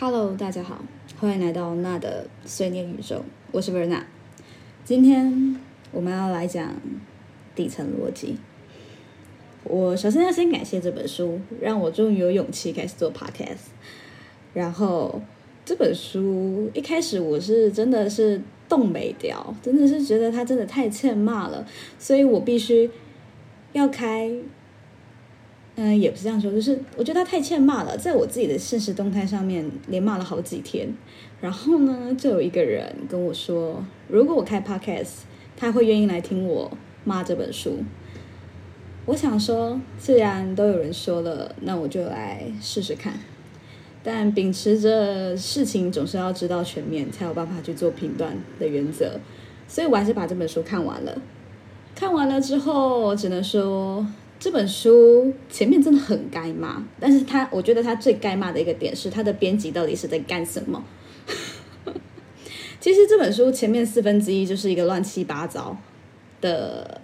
Hello，大家好，欢迎来到娜的碎念宇宙，我是 Verna。今天我们要来讲底层逻辑。我首先要先感谢这本书，让我终于有勇气开始做 Podcast。然后这本书一开始我是真的是动没掉，真的是觉得它真的太欠骂了，所以我必须要开。嗯，也不是这样说，就是我觉得他太欠骂了，在我自己的现实动态上面连骂了好几天。然后呢，就有一个人跟我说，如果我开 podcast，他会愿意来听我骂这本书。我想说，既然都有人说了，那我就来试试看。但秉持着事情总是要知道全面，才有办法去做评断的原则，所以我还是把这本书看完了。看完了之后，只能说。这本书前面真的很该骂，但是他我觉得他最该骂的一个点是他的编辑到底是在干什么？其实这本书前面四分之一就是一个乱七八糟的，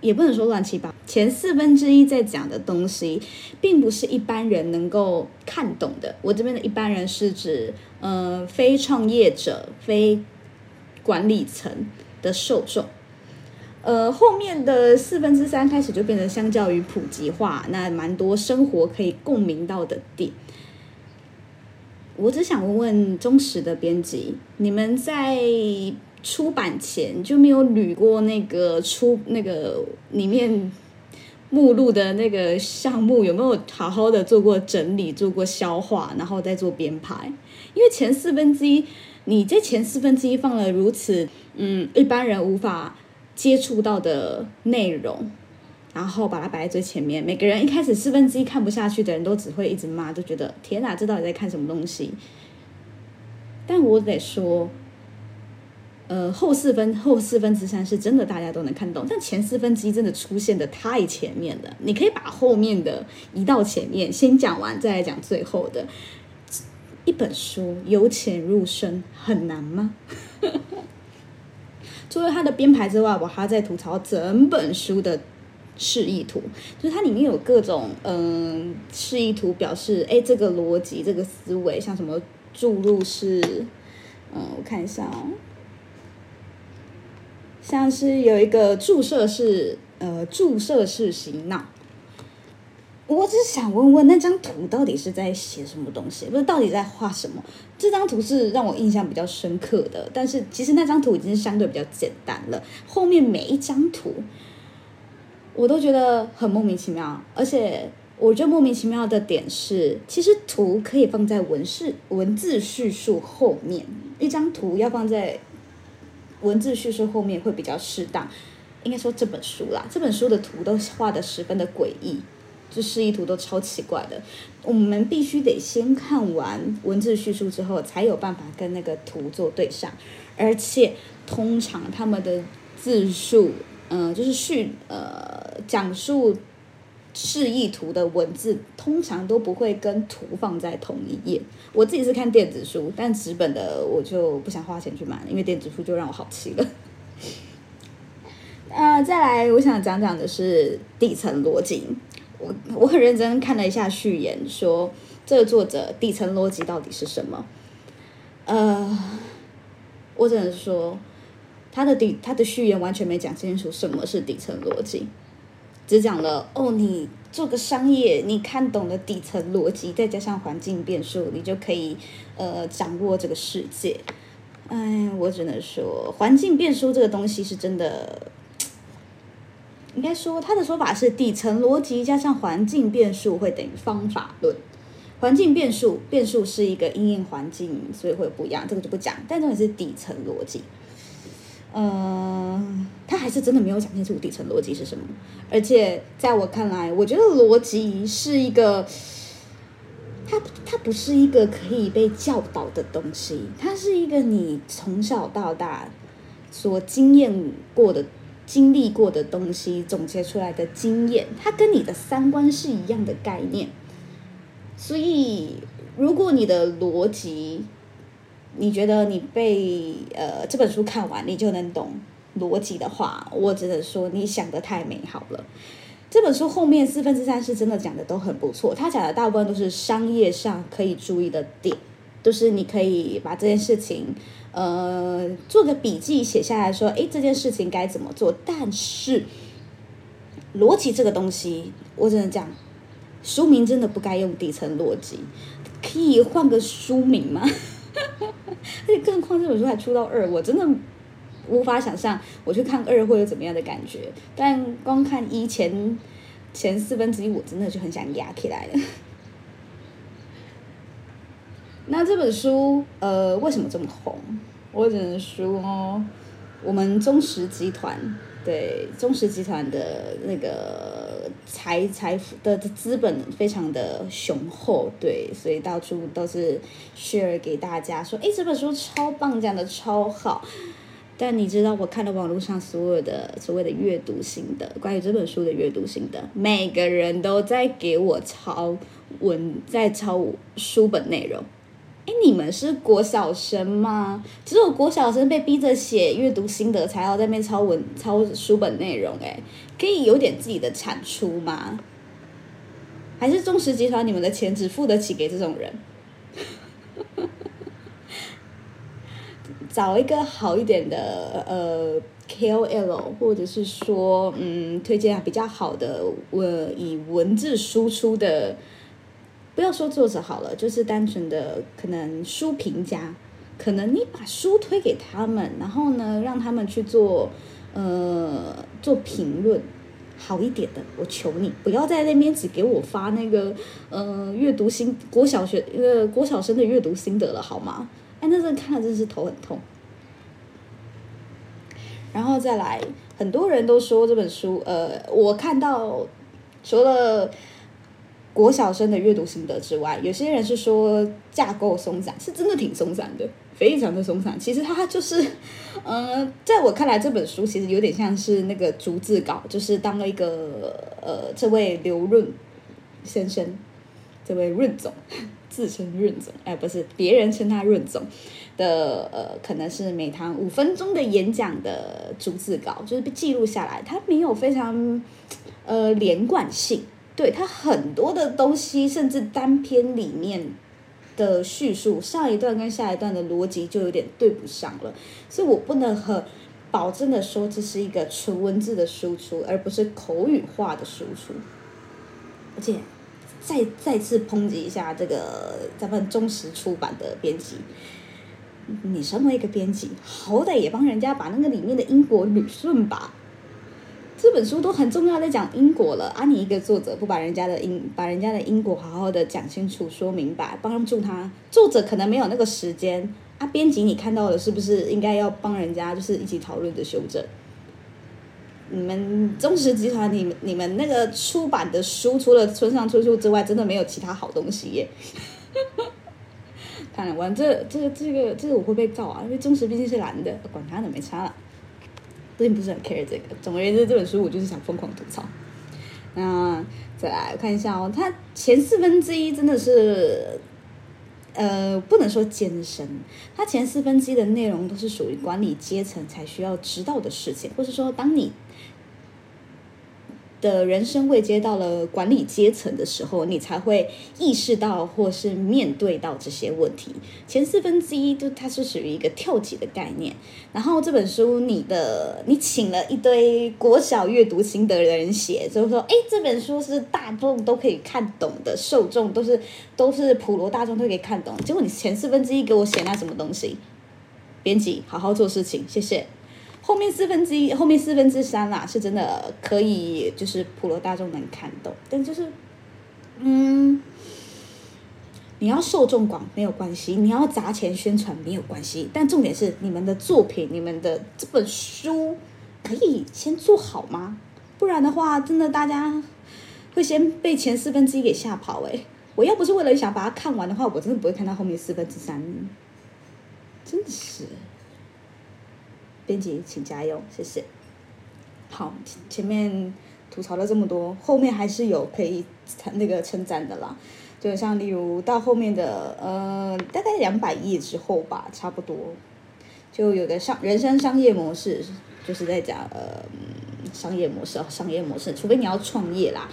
也不能说乱七八，前四分之一在讲的东西，并不是一般人能够看懂的。我这边的一般人是指，呃，非创业者、非管理层的受众。呃，后面的四分之三开始就变成相较于普及化，那蛮多生活可以共鸣到的点。我只想问问忠实的编辑，你们在出版前就没有捋过那个出那个里面目录的那个项目，有没有好好的做过整理、做过消化，然后再做编排？因为前四分之一，你在前四分之一放了如此，嗯，一般人无法。接触到的内容，然后把它摆在最前面。每个人一开始四分之一看不下去的人都只会一直骂，都觉得天哪，这到底在看什么东西？但我得说，呃，后四分后四分之三是真的大家都能看懂，但前四分之一真的出现的太前面了。你可以把后面的移到前面，先讲完再来讲最后的。一本书由浅入深很难吗？除了它的编排之外，我还在吐槽整本书的示意图，就是它里面有各种嗯示意图，表示哎这个逻辑、这个思维，像什么注入式，嗯，我看一下哦，像是有一个注射式，呃，注射式洗脑。我只是想问问那张图到底是在写什么东西，不是到底在画什么？这张图是让我印象比较深刻的，但是其实那张图已经是相对比较简单了。后面每一张图我都觉得很莫名其妙，而且我觉得莫名其妙的点是，其实图可以放在文字文字叙述后面，一张图要放在文字叙述后面会比较适当。应该说这本书啦，这本书的图都画的十分的诡异。这示意图都超奇怪的，我们必须得先看完文字叙述之后，才有办法跟那个图做对上。而且通常他们的字数，嗯，就是叙呃讲述示意图的文字，通常都不会跟图放在同一页。我自己是看电子书，但纸本的我就不想花钱去买，因为电子书就让我好气了。呃，再来，我想讲讲的是底层逻辑。我我很认真看了一下序言，说这个作者底层逻辑到底是什么？呃，我只能说他的底他的序言完全没讲清楚什么是底层逻辑，只讲了哦，你做个商业，你看懂了底层逻辑，再加上环境变数，你就可以呃掌握这个世界。哎，我只能说环境变数这个东西是真的。应该说，他的说法是底层逻辑加上环境变数会等于方法论。环境变数，变数是一个因应环境，所以会不一样，这个就不讲。但重点是底层逻辑，呃，他还是真的没有讲清楚底层逻辑是什么。而且在我看来，我觉得逻辑是一个，它它不是一个可以被教导的东西，它是一个你从小到大所经验过的。经历过的东西总结出来的经验，它跟你的三观是一样的概念。所以，如果你的逻辑，你觉得你被呃这本书看完你就能懂逻辑的话，我只能说你想的太美好了。这本书后面四分之三是真的讲的都很不错，他讲的大部分都是商业上可以注意的点，就是你可以把这件事情，呃，做个笔记写下来说，哎，这件事情该怎么做。但是逻辑这个东西，我只能讲，书名真的不该用底层逻辑，可以换个书名吗？而且更何况这本书还出到二，我真的。无法想象我去看二会有怎么样的感觉，但光看一前前四分之一，我真的就很想压起来了。那这本书呃为什么这么红？我只能说，我们中石集团对中石集团的那个财财富的资本非常的雄厚，对，所以到处都是 share 给大家说，哎，这本书超棒，讲的超好。但你知道，我看了网络上所有的所谓的阅读心得，关于这本书的阅读心得，每个人都在给我抄文，在抄书本内容。哎，你们是国小生吗？只有国小生被逼着写阅读心得，才要在那抄文、抄书本内容。哎，可以有点自己的产出吗？还是中石集团，你们的钱只付得起给这种人？找一个好一点的呃 KOL，或者是说嗯推荐比较好的呃以文字输出的，不要说作者好了，就是单纯的可能书评家，可能你把书推给他们，然后呢让他们去做呃做评论好一点的，我求你不要在那边只给我发那个呃阅读心国小学呃国小生的阅读心得了好吗？哎，那阵看了真是头很痛。然后再来，很多人都说这本书，呃，我看到除了国小生的阅读心得之外，有些人是说架构松散，是真的挺松散的，非常的松散。其实它就是，嗯，在我看来，这本书其实有点像是那个逐字稿，就是当了一个呃，这位刘润先生，这位润总。自称润总，哎，不是，别人称他润总的，呃，可能是每堂五分钟的演讲的逐字稿，就是被记录下来，它没有非常呃连贯性，对它很多的东西，甚至单篇里面的叙述，上一段跟下一段的逻辑就有点对不上了，所以我不能很保证的说这是一个纯文字的输出，而不是口语化的输出，而且。再再次抨击一下这个咱们忠实出版的编辑，你身为一个编辑，好歹也帮人家把那个里面的因果捋顺吧。这本书都很重要，在讲因果了啊！你一个作者不把人家的因，把人家的因果好好的讲清楚、说明白，帮助他，作者可能没有那个时间啊。编辑你看到的是不是应该要帮人家，就是一起讨论的修正？你们中石集团，你们你们那个出版的书，除了村上春树之外，真的没有其他好东西耶。看完这这个这个这个我会被告啊，因为中石毕竟是蓝的，管他的没差了，并不是很 care 这个。总而言之，这本书我就是想疯狂吐槽。那再来看一下哦，它前四分之一真的是，呃，不能说艰深，它前四分之一的内容都是属于管理阶层才需要知道的事情，或是说当你。的人生未接到了管理阶层的时候，你才会意识到或是面对到这些问题。前四分之一就它是属于一个跳级的概念。然后这本书，你的你请了一堆国小阅读心得的人写，就是说，哎，这本书是大众都可以看懂的，受众都是都是普罗大众都可以看懂。结果你前四分之一给我写那什么东西？编辑，好好做事情，谢谢。后面四分之一，后面四分之三啦，是真的可以，就是普罗大众能看懂。但就是，嗯，你要受众广没有关系，你要砸钱宣传没有关系，但重点是你们的作品，你们的这本书可以先做好吗？不然的话，真的大家会先被前四分之一给吓跑。诶，我要不是为了想把它看完的话，我真的不会看到后面四分之三。真的是。编辑，请加油，谢谢。好，前面吐槽了这么多，后面还是有可以那个称赞的啦。就像例如到后面的呃，大概两百页之后吧，差不多就有个商人生商业模式，就是在讲呃商业模式哦，商业模式，除非你要创业啦。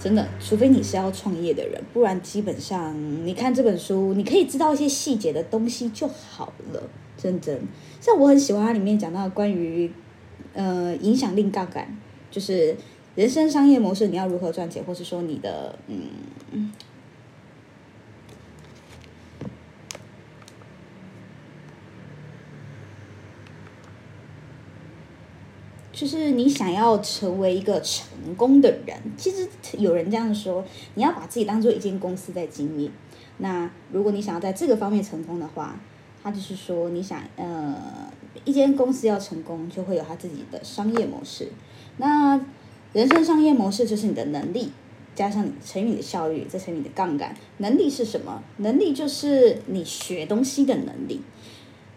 真的，除非你是要创业的人，不然基本上你看这本书，你可以知道一些细节的东西就好了。认真，像我很喜欢它里面讲到关于呃影响力杠杆，就是人生商业模式，你要如何赚钱，或是说你的嗯。就是你想要成为一个成功的人，其实有人这样说，你要把自己当做一间公司在经营。那如果你想要在这个方面成功的话，他就是说，你想呃，一间公司要成功，就会有他自己的商业模式。那人生商业模式就是你的能力加上你乘以你的效率，再乘以你的杠杆。能力是什么？能力就是你学东西的能力。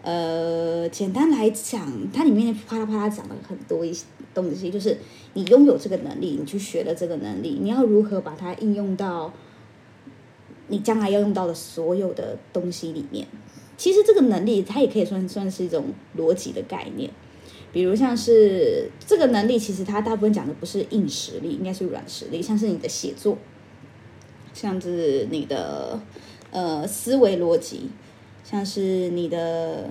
呃，简单来讲，它里面啪啦啪啦讲了很多一些东西，就是你拥有这个能力，你去学了这个能力，你要如何把它应用到你将来要用到的所有的东西里面。其实这个能力，它也可以算算是一种逻辑的概念。比如像是这个能力，其实它大部分讲的不是硬实力，应该是软实力，像是你的写作，像是你的呃思维逻辑。像是你的，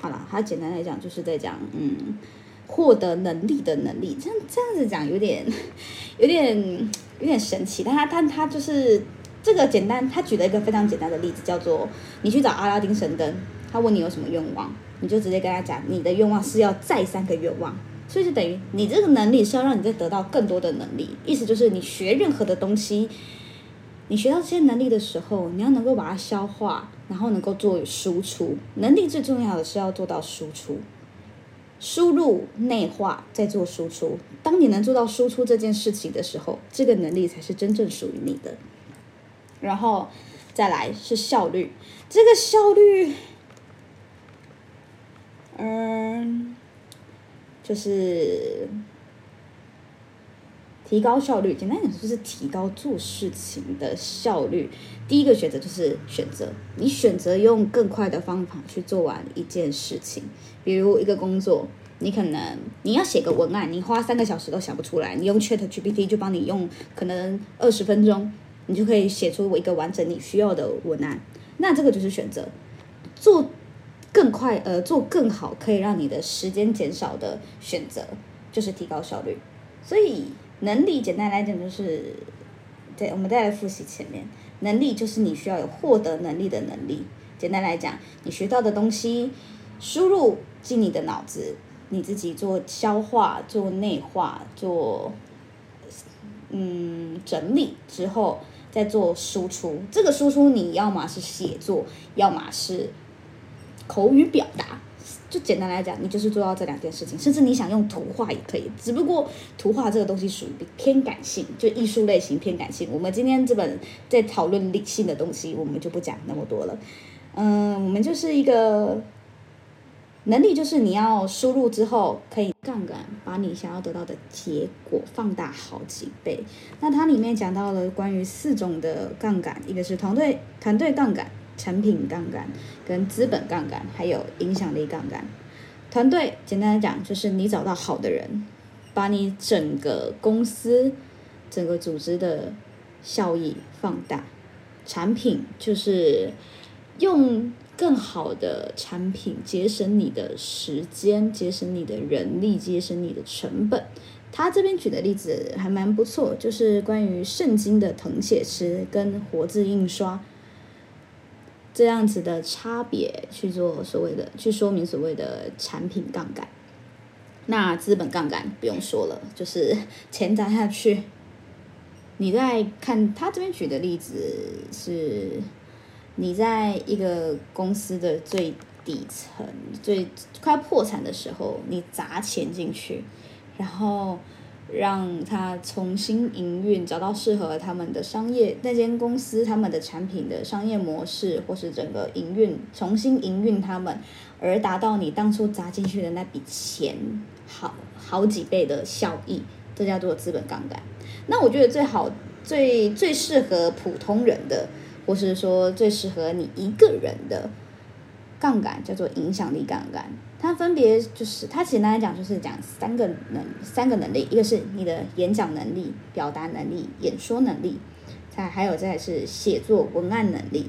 好了，它简单来讲就是在讲，嗯，获得能力的能力。这样这样子讲有点，有点有点神奇。但他但他就是这个简单，他举了一个非常简单的例子，叫做你去找阿拉丁神灯，他问你有什么愿望，你就直接跟他讲，你的愿望是要再三个愿望。所以就等于你这个能力是要让你再得到更多的能力，意思就是你学任何的东西，你学到这些能力的时候，你要能够把它消化，然后能够做输出。能力最重要的是要做到输出，输入内化再做输出。当你能做到输出这件事情的时候，这个能力才是真正属于你的。然后再来是效率，这个效率，嗯。就是提高效率，简单讲就是提高做事情的效率。第一个选择就是选择，你选择用更快的方法去做完一件事情。比如一个工作，你可能你要写个文案，你花三个小时都想不出来，你用 Chat GPT 就帮你用可能二十分钟，你就可以写出我一个完整你需要的文案。那这个就是选择做。更快，呃，做更好，可以让你的时间减少的选择，就是提高效率。所以能力简单来讲，就是对，我们再来复习前面，能力就是你需要有获得能力的能力。简单来讲，你学到的东西输入进你的脑子，你自己做消化、做内化、做嗯整理之后，再做输出。这个输出你要么是写作，要么是。口语表达，就简单来讲，你就是做到这两件事情，甚至你想用图画也可以。只不过图画这个东西属于偏感性，就艺术类型偏感性。我们今天这本在讨论理性的东西，我们就不讲那么多了。嗯，我们就是一个能力，就是你要输入之后，可以杠杆把你想要得到的结果放大好几倍。那它里面讲到了关于四种的杠杆，一个是团队团队杠杆。产品杠杆、跟资本杠杆，还有影响力杠杆。团队简单来讲，就是你找到好的人，把你整个公司、整个组织的效益放大。产品就是用更好的产品节省你的时间，节省你的人力，节省你的成本。他这边举的例子还蛮不错，就是关于圣经的誊写师跟活字印刷。这样子的差别去做所谓的去说明所谓的产品杠杆，那资本杠杆不用说了，就是钱砸下去。你在看他这边举的例子是，你在一个公司的最底层、最快要破产的时候，你砸钱进去，然后。让他重新营运，找到适合他们的商业那间公司他们的产品的商业模式，或是整个营运重新营运他们，而达到你当初砸进去的那笔钱好好几倍的效益，这叫做资本杠杆。那我觉得最好最最适合普通人的，或是说最适合你一个人的杠杆叫做影响力杠杆。它分别就是它简单来讲就是讲三个能三个能力，一个是你的演讲能力、表达能力、演说能力，再还有再是写作文案能力，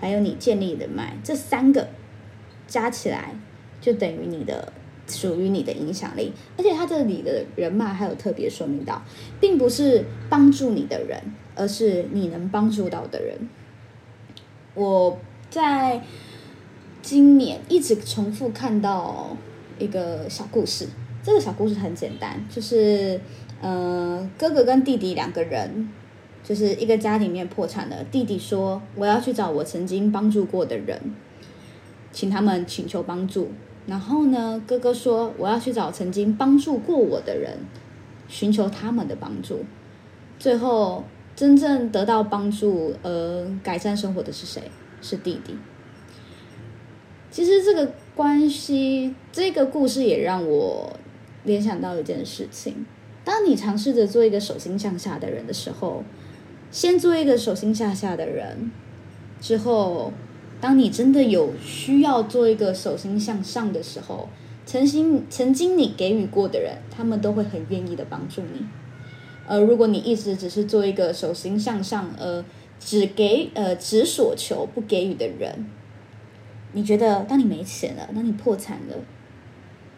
还有你建立人脉，这三个加起来就等于你的。属于你的影响力，而且它这里的人脉还有特别说明到，并不是帮助你的人，而是你能帮助到的人。我在今年一直重复看到一个小故事，这个小故事很简单，就是呃哥哥跟弟弟两个人，就是一个家里面破产了，弟弟说我要去找我曾经帮助过的人，请他们请求帮助。然后呢，哥哥说我要去找曾经帮助过我的人，寻求他们的帮助。最后真正得到帮助而改善生活的是谁？是弟弟。其实这个关系，这个故事也让我联想到一件事情：当你尝试着做一个手心向下的人的时候，先做一个手心向下的人，之后。当你真的有需要做一个手心向上的时候，曾经曾经你给予过的人，他们都会很愿意的帮助你。而如果你一直只是做一个手心向上，呃，只给呃只所求不给予的人，你觉得当你没钱了，当你破产了，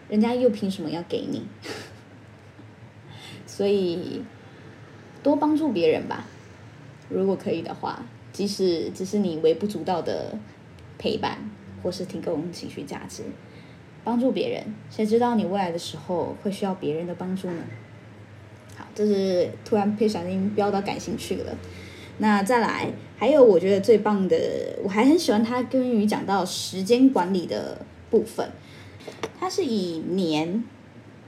人家又凭什么要给你？所以多帮助别人吧，如果可以的话，即使只是你微不足道的。陪伴，或是提供情绪价值，帮助别人。谁知道你未来的时候会需要别人的帮助呢？好，这是突然不小心飙到感兴趣了。那再来，还有我觉得最棒的，我还很喜欢他跟于讲到时间管理的部分。它是以年、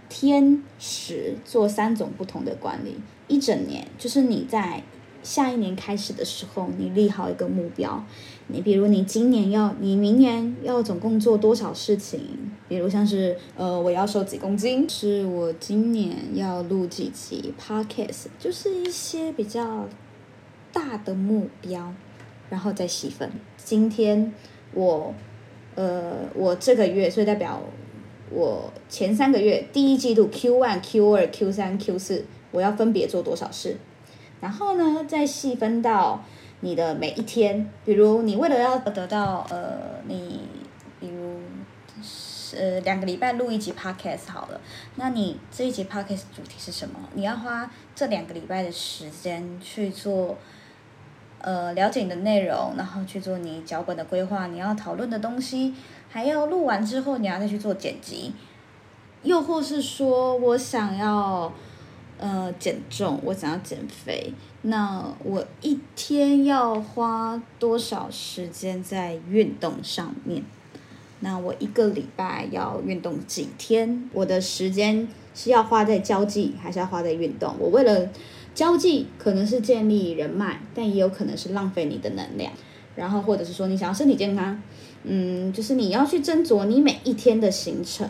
天、时做三种不同的管理。一整年就是你在。下一年开始的时候，你立好一个目标。你比如你今年要，你明年要总共做多少事情？比如像是呃，我要瘦几公斤，是我今年要录几集 podcast，就是一些比较大的目标，然后再细分。今天我呃，我这个月，所以代表我前三个月，第一季度 Q one、Q 二、Q 三、Q 四，我要分别做多少事？然后呢，再细分到你的每一天，比如你为了要得到呃，你比如呃两个礼拜录一集 podcast 好了，那你这一集 podcast 主题是什么？你要花这两个礼拜的时间去做呃了解你的内容，然后去做你脚本的规划，你要讨论的东西，还要录完之后你要再去做剪辑，又或是说我想要。呃，减重，我想要减肥，那我一天要花多少时间在运动上面？那我一个礼拜要运动几天？我的时间是要花在交际，还是要花在运动？我为了交际，可能是建立人脉，但也有可能是浪费你的能量。然后，或者是说你想要身体健康，嗯，就是你要去斟酌你每一天的行程。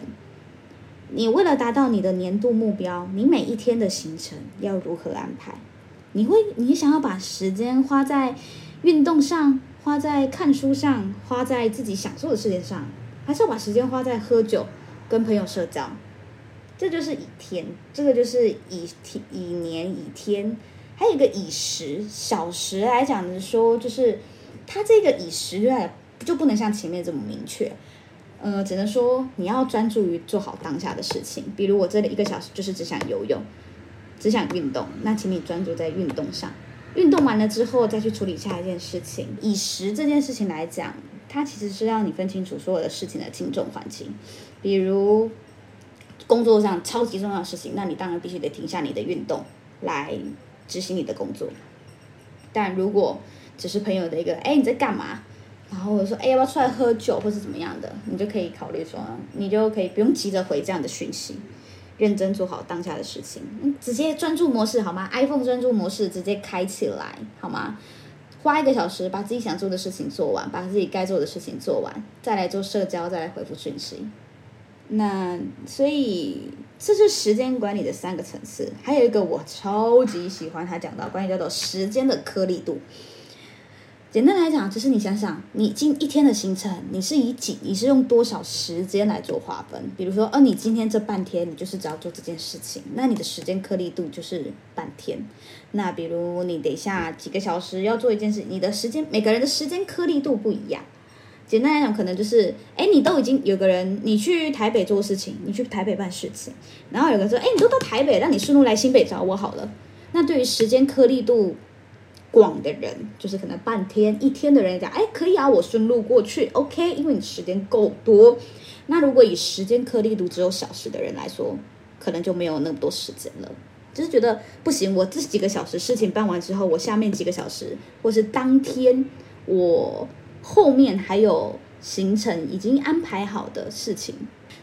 你为了达到你的年度目标，你每一天的行程要如何安排？你会，你想要把时间花在运动上，花在看书上，花在自己想做的事情上，还是要把时间花在喝酒、跟朋友社交？这就是以天，这个就是以天、以年、以天，还有一个以时。小时来讲的说，就是它这个以时来就不能像前面这么明确。呃，只能说你要专注于做好当下的事情。比如我这里一个小时就是只想游泳，只想运动，那请你专注在运动上。运动完了之后再去处理下一件事情。以时这件事情来讲，它其实是让你分清楚所有的事情的轻重缓急。比如工作上超级重要的事情，那你当然必须得停下你的运动来执行你的工作。但如果只是朋友的一个，哎，你在干嘛？然后我说，哎，要不要出来喝酒，或是怎么样的？你就可以考虑说，你就可以不用急着回这样的讯息，认真做好当下的事情，直接专注模式好吗？iPhone 专注模式直接开起来好吗？花一个小时把自己想做的事情做完，把自己该做的事情做完，再来做社交，再来回复讯息。那所以这是时间管理的三个层次，还有一个我超级喜欢他讲到关于叫做时间的颗粒度。简单来讲，就是你想想，你今一天的行程，你是以几，你是用多少时间来做划分？比如说，哦，你今天这半天，你就是只要做这件事情，那你的时间颗粒度就是半天。那比如你等一下几个小时要做一件事，你的时间每个人的时间颗粒度不一样。简单来讲，可能就是，哎，你都已经有个人，你去台北做事情，你去台北办事情，然后有个说，哎，你都到台北，那你顺路来新北找我好了。那对于时间颗粒度。广的人就是可能半天一天的人讲，哎，可以啊，我顺路过去，OK，因为你时间够多。那如果以时间颗粒度只有小时的人来说，可能就没有那么多时间了。就是觉得不行，我这几个小时事情办完之后，我下面几个小时，或是当天我后面还有行程已经安排好的事情，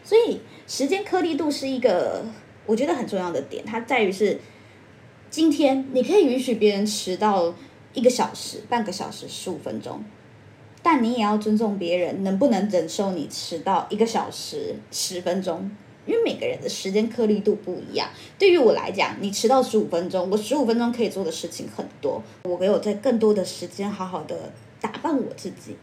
所以时间颗粒度是一个我觉得很重要的点，它在于是。今天你可以允许别人迟到一个小时、半个小时、十五分钟，但你也要尊重别人能不能忍受你迟到一个小时、十分钟，因为每个人的时间颗粒度不一样。对于我来讲，你迟到十五分钟，我十五分钟可以做的事情很多，我给我在更多的时间好好的打扮我自己。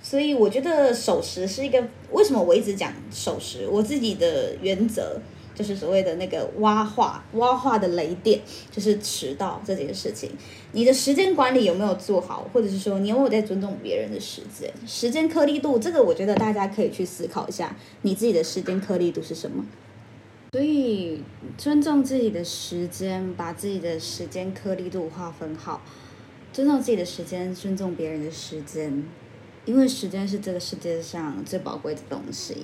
所以我觉得守时是一个为什么我一直讲守时，我自己的原则。就是所谓的那个挖话挖话的雷点，就是迟到这件事情。你的时间管理有没有做好，或者是说你有没有在尊重别人的时间？时间颗粒度，这个我觉得大家可以去思考一下，你自己的时间颗粒度是什么？所以尊重自己的时间，把自己的时间颗粒度划分好，尊重自己的时间，尊重别人的时间，因为时间是这个世界上最宝贵的东西。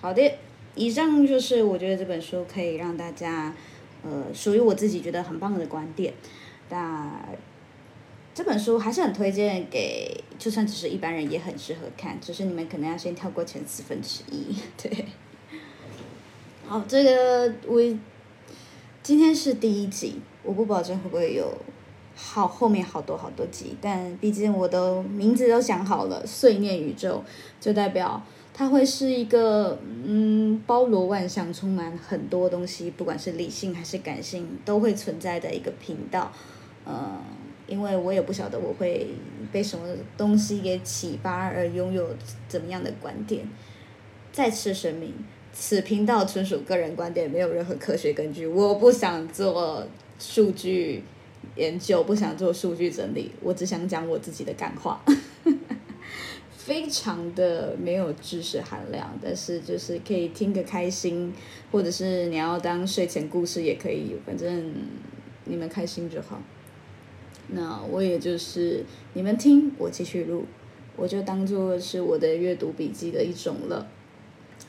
好的。以上就是我觉得这本书可以让大家，呃，属于我自己觉得很棒的观点。那这本书还是很推荐给，就算只是一般人也很适合看，只是你们可能要先跳过前四分之一。对，好，这个我今天是第一集，我不保证会不会有好后面好多好多集，但毕竟我的名字都想好了，碎念宇宙就代表。它会是一个嗯，包罗万象、充满很多东西，不管是理性还是感性，都会存在的一个频道。呃，因为我也不晓得我会被什么东西给启发而拥有怎么样的观点。再次声明，此频道纯属个人观点，没有任何科学根据。我不想做数据研究，不想做数据整理，我只想讲我自己的感话。非常的没有知识含量，但是就是可以听个开心，或者是你要当睡前故事也可以，反正你们开心就好。那我也就是你们听，我继续录，我就当做是我的阅读笔记的一种了。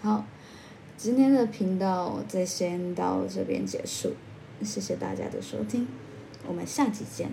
好，今天的频道再先到这边结束，谢谢大家的收听，我们下集见。